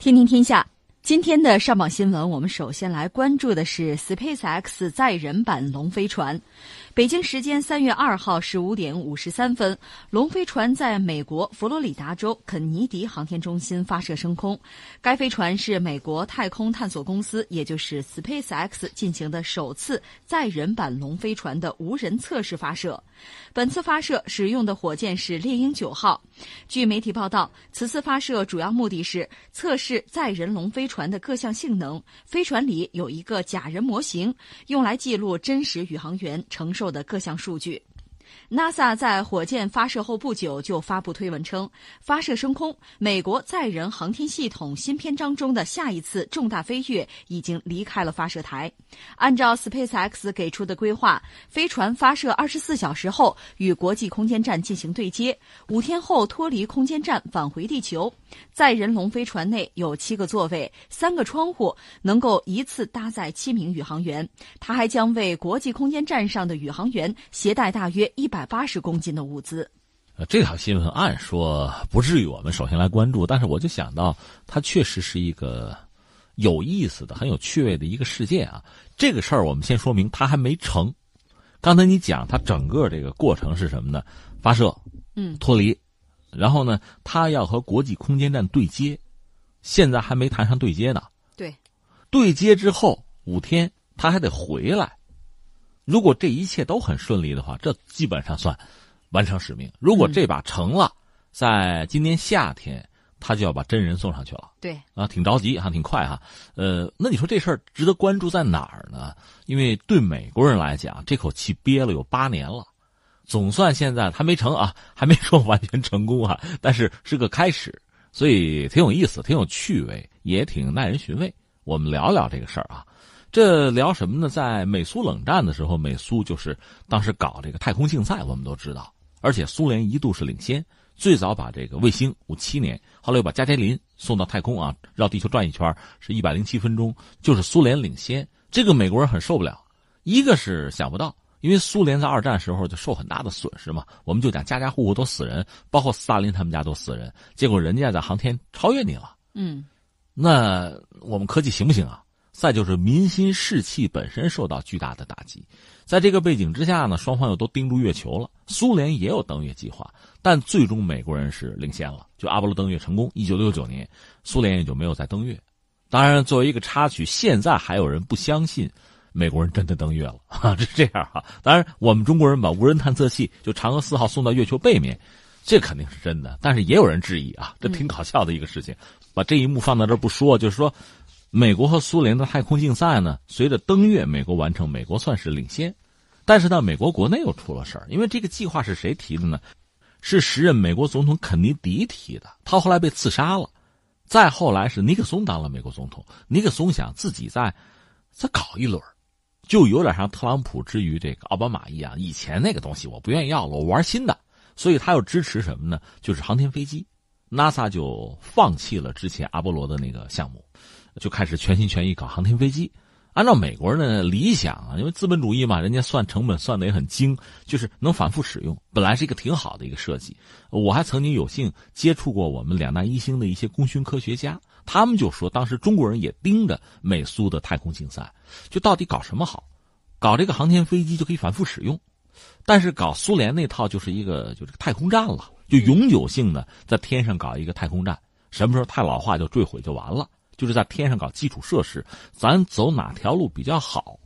听听天下，今天的上榜新闻，我们首先来关注的是 SpaceX 载人版龙飞船。北京时间三月二号十五点五十三分，龙飞船在美国佛罗里达州肯尼迪航天中心发射升空。该飞船是美国太空探索公司，也就是 SpaceX 进行的首次载人版龙飞船的无人测试发射。本次发射使用的火箭是猎鹰九号。据媒体报道，此次发射主要目的是测试载人龙飞船船的各项性能。飞船里有一个假人模型，用来记录真实宇航员承受的各项数据。NASA 在火箭发射后不久就发布推文称，发射升空，美国载人航天系统新篇章中的下一次重大飞跃已经离开了发射台。按照 SpaceX 给出的规划，飞船发射二十四小时后与国际空间站进行对接，五天后脱离空间站返回地球。载人龙飞船内有七个座位、三个窗户，能够一次搭载七名宇航员。它还将为国际空间站上的宇航员携带大约一百。八十公斤的物资，呃，这条新闻按说不至于我们首先来关注，但是我就想到，它确实是一个有意思的、很有趣味的一个事件啊。这个事儿我们先说明，它还没成。刚才你讲它整个这个过程是什么呢？发射，嗯，脱离，然后呢，它要和国际空间站对接，现在还没谈上对接呢。对，对接之后五天，它还得回来。如果这一切都很顺利的话，这基本上算完成使命。如果这把成了，在今年夏天，他就要把真人送上去了。对啊，挺着急哈，挺快哈。呃，那你说这事儿值得关注在哪儿呢？因为对美国人来讲，这口气憋了有八年了，总算现在还没成啊，还没说完全成功啊，但是是个开始，所以挺有意思，挺有趣味，也挺耐人寻味。我们聊聊这个事儿啊。这聊什么呢？在美苏冷战的时候，美苏就是当时搞这个太空竞赛，我们都知道。而且苏联一度是领先，最早把这个卫星五七年，后来又把加加林送到太空啊，绕地球转一圈是一百零七分钟，就是苏联领先。这个美国人很受不了，一个是想不到，因为苏联在二战时候就受很大的损失嘛，我们就讲家家户户都死人，包括斯大林他们家都死人，结果人家在航天超越你了，嗯，那我们科技行不行啊？再就是民心士气本身受到巨大的打击，在这个背景之下呢，双方又都盯住月球了。苏联也有登月计划，但最终美国人是领先了，就阿波罗登月成功。一九六九年，苏联也就没有再登月。当然，作为一个插曲，现在还有人不相信美国人真的登月了 啊，是这样哈。当然，我们中国人把无人探测器就嫦娥四号送到月球背面，这肯定是真的。但是也有人质疑啊，这挺搞笑的一个事情。把这一幕放在这不说，就是说。美国和苏联的太空竞赛呢，随着登月，美国完成，美国算是领先。但是呢，美国国内又出了事儿，因为这个计划是谁提的呢？是时任美国总统肯尼迪提的，他后来被刺杀了。再后来是尼克松当了美国总统，尼克松想自己再再搞一轮，就有点像特朗普之于这个奥巴马一样，以前那个东西我不愿意要了，我玩新的。所以他又支持什么呢？就是航天飞机，NASA 就放弃了之前阿波罗的那个项目。就开始全心全意搞航天飞机，按照美国人的理想啊，因为资本主义嘛，人家算成本算的也很精，就是能反复使用，本来是一个挺好的一个设计。我还曾经有幸接触过我们两弹一星的一些功勋科学家，他们就说，当时中国人也盯着美苏的太空竞赛，就到底搞什么好？搞这个航天飞机就可以反复使用，但是搞苏联那套就是一个就是太空站了，就永久性的在天上搞一个太空站，什么时候太老化就坠毁就完了。就是在天上搞基础设施，咱走哪条路比较好？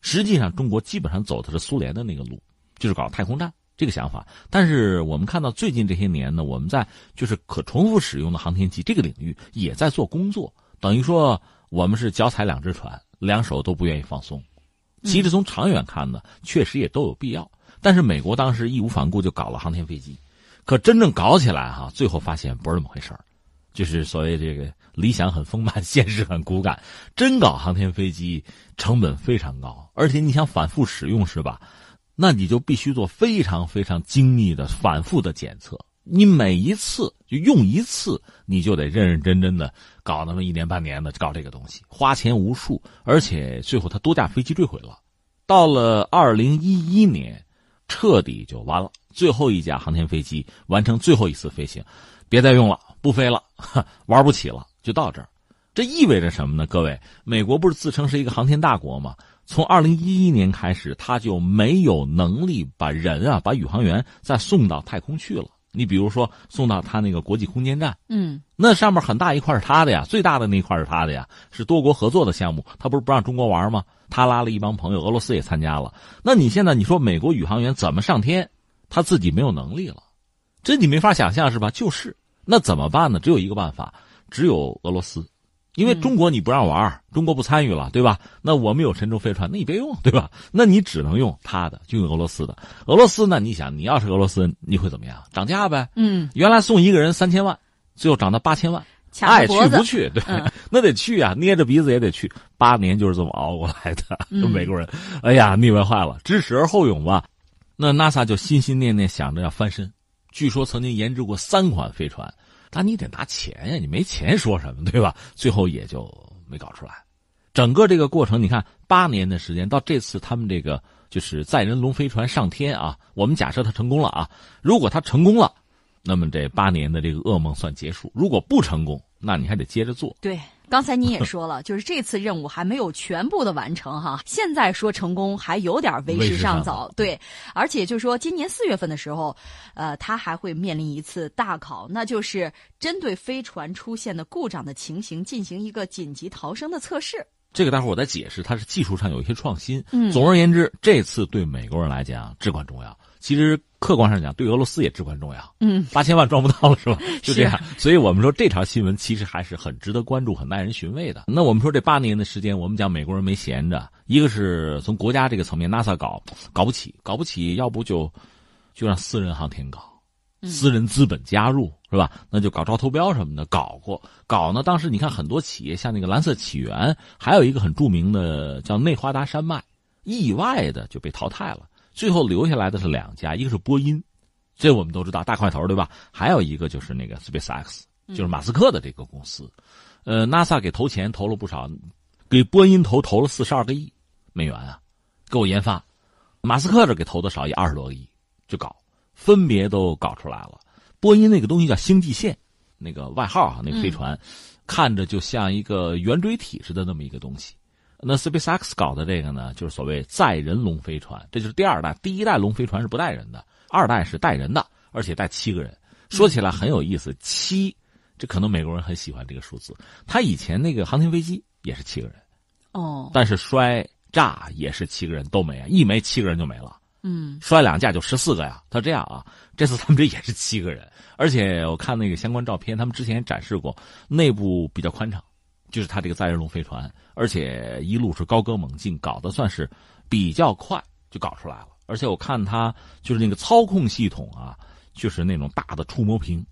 实际上，中国基本上走的是苏联的那个路，就是搞太空站这个想法。但是我们看到最近这些年呢，我们在就是可重复使用的航天器这个领域也在做工作，等于说我们是脚踩两只船，两手都不愿意放松。其实从长远看呢，确实也都有必要。但是美国当时义无反顾就搞了航天飞机，可真正搞起来哈，最后发现不是那么回事儿。就是所谓这个理想很丰满，现实很骨感。真搞航天飞机成本非常高，而且你想反复使用是吧？那你就必须做非常非常精密的反复的检测。你每一次就用一次，你就得认认真真的搞那么一年半年的搞这个东西，花钱无数，而且最后他多架飞机坠毁了。到了二零一一年，彻底就完了，最后一架航天飞机完成最后一次飞行，别再用了。不飞了，玩不起了，就到这儿。这意味着什么呢？各位，美国不是自称是一个航天大国吗？从二零一一年开始，他就没有能力把人啊，把宇航员再送到太空去了。你比如说，送到他那个国际空间站，嗯，那上面很大一块是他的呀，最大的那一块是他的呀，是多国合作的项目。他不是不让中国玩吗？他拉了一帮朋友，俄罗斯也参加了。那你现在你说美国宇航员怎么上天？他自己没有能力了，这你没法想象是吧？就是，那怎么办呢？只有一个办法，只有俄罗斯。因为中国你不让玩，中国不参与了，对吧？那我们有神舟飞船，那你别用，对吧？那你只能用他的，就用俄罗斯的。俄罗斯呢？你想，你要是俄罗斯，你会怎么样？涨价呗。嗯。原来送一个人三千万，最后涨到八千万，爱去不去？对，那得去啊，捏着鼻子也得去。八年就是这么熬过来的，美国人，哎呀，腻歪坏了。知耻而后勇吧。那 NASA 就心心念念想着要翻身，据说曾经研制过三款飞船。但你得拿钱呀，你没钱说什么对吧？最后也就没搞出来。整个这个过程，你看八年的时间，到这次他们这个就是载人龙飞船上天啊，我们假设它成功了啊。如果它成功了，那么这八年的这个噩梦算结束；如果不成功，那你还得接着做。对。刚才您也说了，就是这次任务还没有全部的完成哈，现在说成功还有点为时尚早。对，而且就说今年四月份的时候，呃，他还会面临一次大考，那就是针对飞船出现的故障的情形进行一个紧急逃生的测试。这个待会儿我再解释，它是技术上有一些创新。嗯，总而言之，这次对美国人来讲至关重要。其实客观上讲，对俄罗斯也至关重要。嗯，八千万赚不到了是吧？就这样，所以我们说这条新闻其实还是很值得关注、很耐人寻味的。那我们说这八年的时间，我们讲美国人没闲着，一个是从国家这个层面，NASA 搞搞不起，搞不起，要不就就让私人航天搞，私人资本加入是吧？那就搞招投标什么的，搞过搞呢。当时你看很多企业，像那个蓝色起源，还有一个很著名的叫内华达山脉，意外的就被淘汰了。最后留下来的是两家，一个是波音，这我们都知道大块头，对吧？还有一个就是那个 SpaceX，就是马斯克的这个公司。呃，NASA 给投钱投了不少，给波音投投了四十二个亿美元啊，给我研发。马斯克这给投的少，也二十多个亿，就搞，分别都搞出来了。波音那个东西叫星际线，那个外号啊，那个飞船，看着就像一个圆锥体似的那么一个东西。那 SpaceX 搞的这个呢，就是所谓载人龙飞船，这就是第二代。第一代龙飞船是不带人的，二代是带人的，而且带七个人。说起来很有意思，七，这可能美国人很喜欢这个数字。他以前那个航天飞机也是七个人，哦，但是摔炸也是七个人都没啊，一没七个人就没了。嗯，摔两架就十四个呀。他这样啊，这次他们这也是七个人，而且我看那个相关照片，他们之前展示过，内部比较宽敞。就是他这个载人龙飞船，而且一路是高歌猛进，搞得算是比较快就搞出来了。而且我看他就是那个操控系统啊，就是那种大的触摸屏，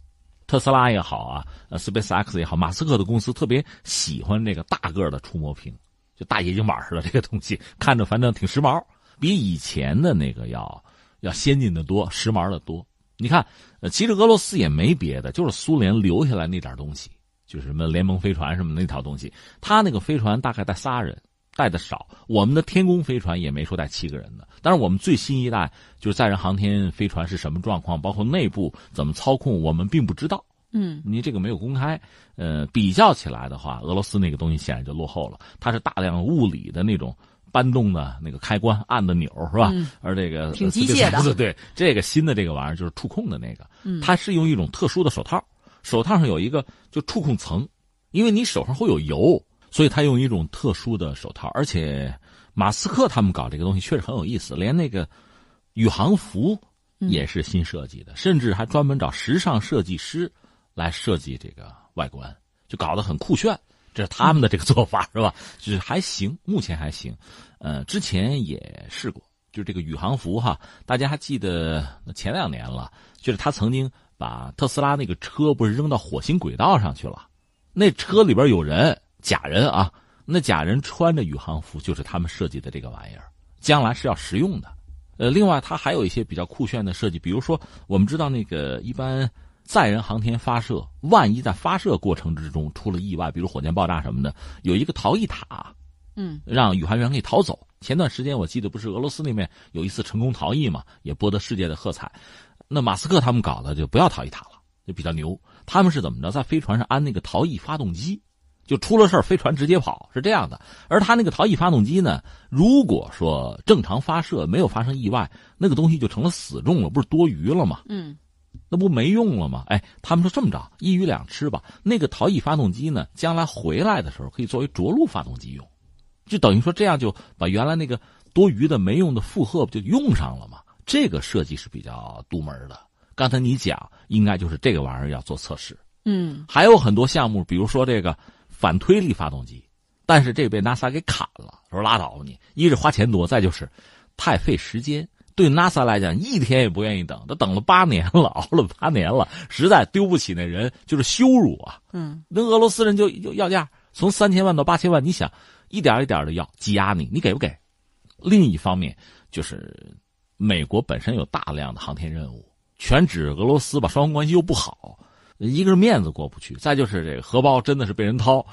特斯拉也好啊，呃，SpaceX 也好，马斯克的公司特别喜欢这个大个的触摸屏，就大液晶板似的这个东西，看着反正挺时髦，比以前的那个要要先进的多，时髦的多。你看，呃，其实俄罗斯也没别的，就是苏联留下来那点东西。就是什么联盟飞船什么那套东西，他那个飞船大概带仨人，带的少。我们的天宫飞船也没说带七个人的。但是我们最新一代就是载人航天飞船是什么状况，包括内部怎么操控，我们并不知道。嗯，你这个没有公开。呃，比较起来的话，俄罗斯那个东西显然就落后了。它是大量物理的那种搬动的那个开关、按的钮，是吧？而这个挺机械的。对，这个新的这个玩意儿就是触控的那个，它是用一种特殊的手套。手套上有一个就触控层，因为你手上会有油，所以它用一种特殊的手套。而且，马斯克他们搞这个东西确实很有意思，连那个宇航服也是新设计的，甚至还专门找时尚设计师来设计这个外观，就搞得很酷炫。这是他们的这个做法，是吧？就是还行，目前还行。呃，之前也试过，就是这个宇航服哈，大家还记得前两年了，就是他曾经。把特斯拉那个车不是扔到火星轨道上去了？那车里边有人，假人啊！那假人穿着宇航服，就是他们设计的这个玩意儿，将来是要实用的。呃，另外它还有一些比较酷炫的设计，比如说我们知道那个一般载人航天发射，万一在发射过程之中出了意外，比如火箭爆炸什么的，有一个逃逸塔，嗯，让宇航员可以逃走。前段时间我记得不是俄罗斯那边有一次成功逃逸嘛，也博得世界的喝彩。那马斯克他们搞的就不要逃逸塔了，就比较牛。他们是怎么着，在飞船上安那个逃逸发动机，就出了事儿，飞船直接跑是这样的。而他那个逃逸发动机呢，如果说正常发射没有发生意外，那个东西就成了死重了，不是多余了吗？嗯，那不没用了吗？哎，他们说这么着，一鱼两吃吧。那个逃逸发动机呢，将来回来的时候可以作为着陆发动机用，就等于说这样就把原来那个多余的没用的负荷不就用上了吗？这个设计是比较独门的。刚才你讲，应该就是这个玩意儿要做测试。嗯，还有很多项目，比如说这个。反推力发动机，但是这被 NASA 给砍了。说拉倒吧你，一是花钱多，再就是太费时间。对 NASA 来讲，一天也不愿意等。他等了八年了，熬了八年了，实在丢不起那人，就是羞辱啊。嗯，那俄罗斯人就就要价，从三千万到八千万，你想一点一点的要挤压你，你给不给？另一方面，就是美国本身有大量的航天任务，全指俄罗斯吧，双方关系又不好。一个是面子过不去，再就是这个荷包真的是被人掏，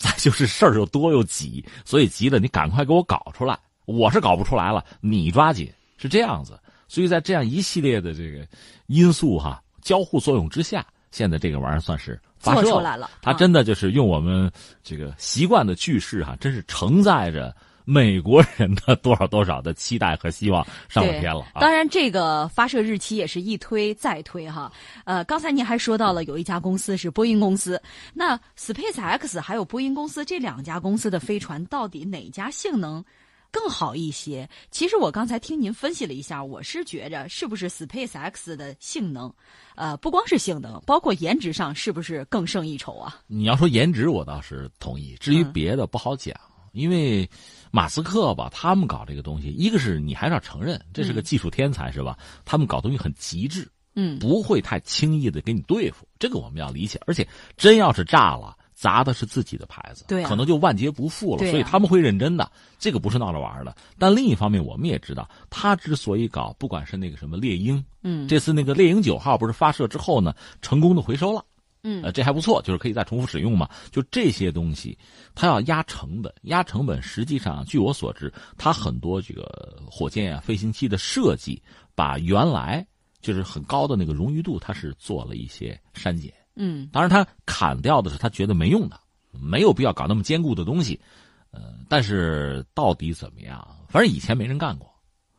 再就是事儿又多又挤，所以急的你赶快给我搞出来，我是搞不出来了，你抓紧是这样子。所以在这样一系列的这个因素哈交互作用之下，现在这个玩意儿算是发射出来了。它真的就是用我们这个习惯的句式哈，真是承载着。美国人的多少多少的期待和希望上了天了。当然，这个发射日期也是一推再推哈。呃，刚才您还说到了有一家公司是波音公司，那 SpaceX 还有波音公司这两家公司的飞船到底哪家性能更好一些？其实我刚才听您分析了一下，我是觉着是不是 SpaceX 的性能，呃，不光是性能，包括颜值上是不是更胜一筹啊？你要说颜值，我倒是同意。至于别的，不好讲。因为马斯克吧，他们搞这个东西，一个是你还是要承认这是个技术天才，是吧？他们搞东西很极致，嗯，不会太轻易的给你对付，这个我们要理解。而且真要是炸了，砸的是自己的牌子，对，可能就万劫不复了。所以他们会认真的，这个不是闹着玩的。但另一方面，我们也知道，他之所以搞，不管是那个什么猎鹰，嗯，这次那个猎鹰九号不是发射之后呢，成功的回收了。嗯，呃，这还不错，就是可以再重复使用嘛。就这些东西，他要压成本，压成本。实际上，据我所知，他很多这个火箭啊、飞行器的设计，把原来就是很高的那个荣誉度，它是做了一些删减。嗯，当然，他砍掉的是他觉得没用的，没有必要搞那么坚固的东西。呃，但是到底怎么样？反正以前没人干过。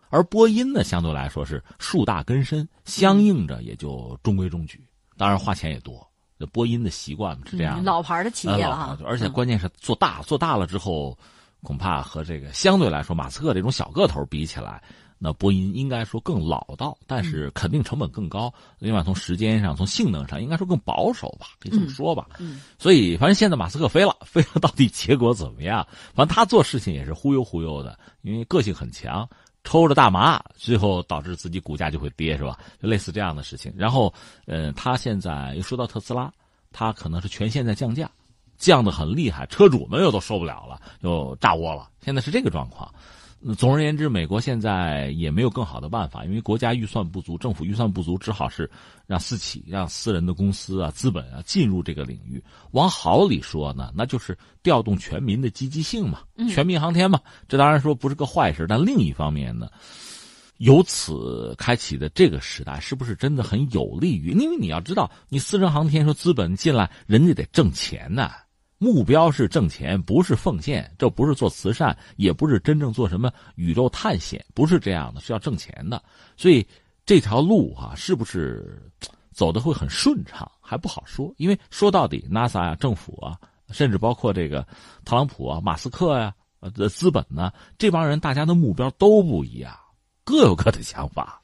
而波音呢，相对来说是树大根深，相应着也就中规中矩。当然，花钱也多。波音的习惯是这样，老牌的企业了哈。而且关键是做大，做大了之后，恐怕和这个相对来说马斯克这种小个头比起来，那波音应该说更老道，但是肯定成本更高。另外，从时间上、从性能上，应该说更保守吧，可以这么说吧。嗯。所以，反正现在马斯克飞了，飞了到底结果怎么样？反正他做事情也是忽悠忽悠的，因为个性很强。抽着大麻，最后导致自己股价就会跌，是吧？就类似这样的事情。然后，呃，他现在又说到特斯拉，他可能是全线在降价，降的很厉害，车主们又都受不了了，又炸窝了。现在是这个状况。总而言之，美国现在也没有更好的办法，因为国家预算不足，政府预算不足，只好是让私企、让私人的公司啊、资本啊进入这个领域。往好里说呢，那就是调动全民的积极性嘛，全民航天嘛。这当然说不是个坏事，但另一方面呢，由此开启的这个时代，是不是真的很有利于？因为你要知道，你私人航天说资本进来，人家得挣钱呢。目标是挣钱，不是奉献，这不是做慈善，也不是真正做什么宇宙探险，不是这样的，是要挣钱的。所以这条路啊，是不是走的会很顺畅，还不好说。因为说到底，NASA 啊、政府啊，甚至包括这个特朗普啊、马斯克呀、呃资本呢，这帮人大家的目标都不一样，各有各的想法。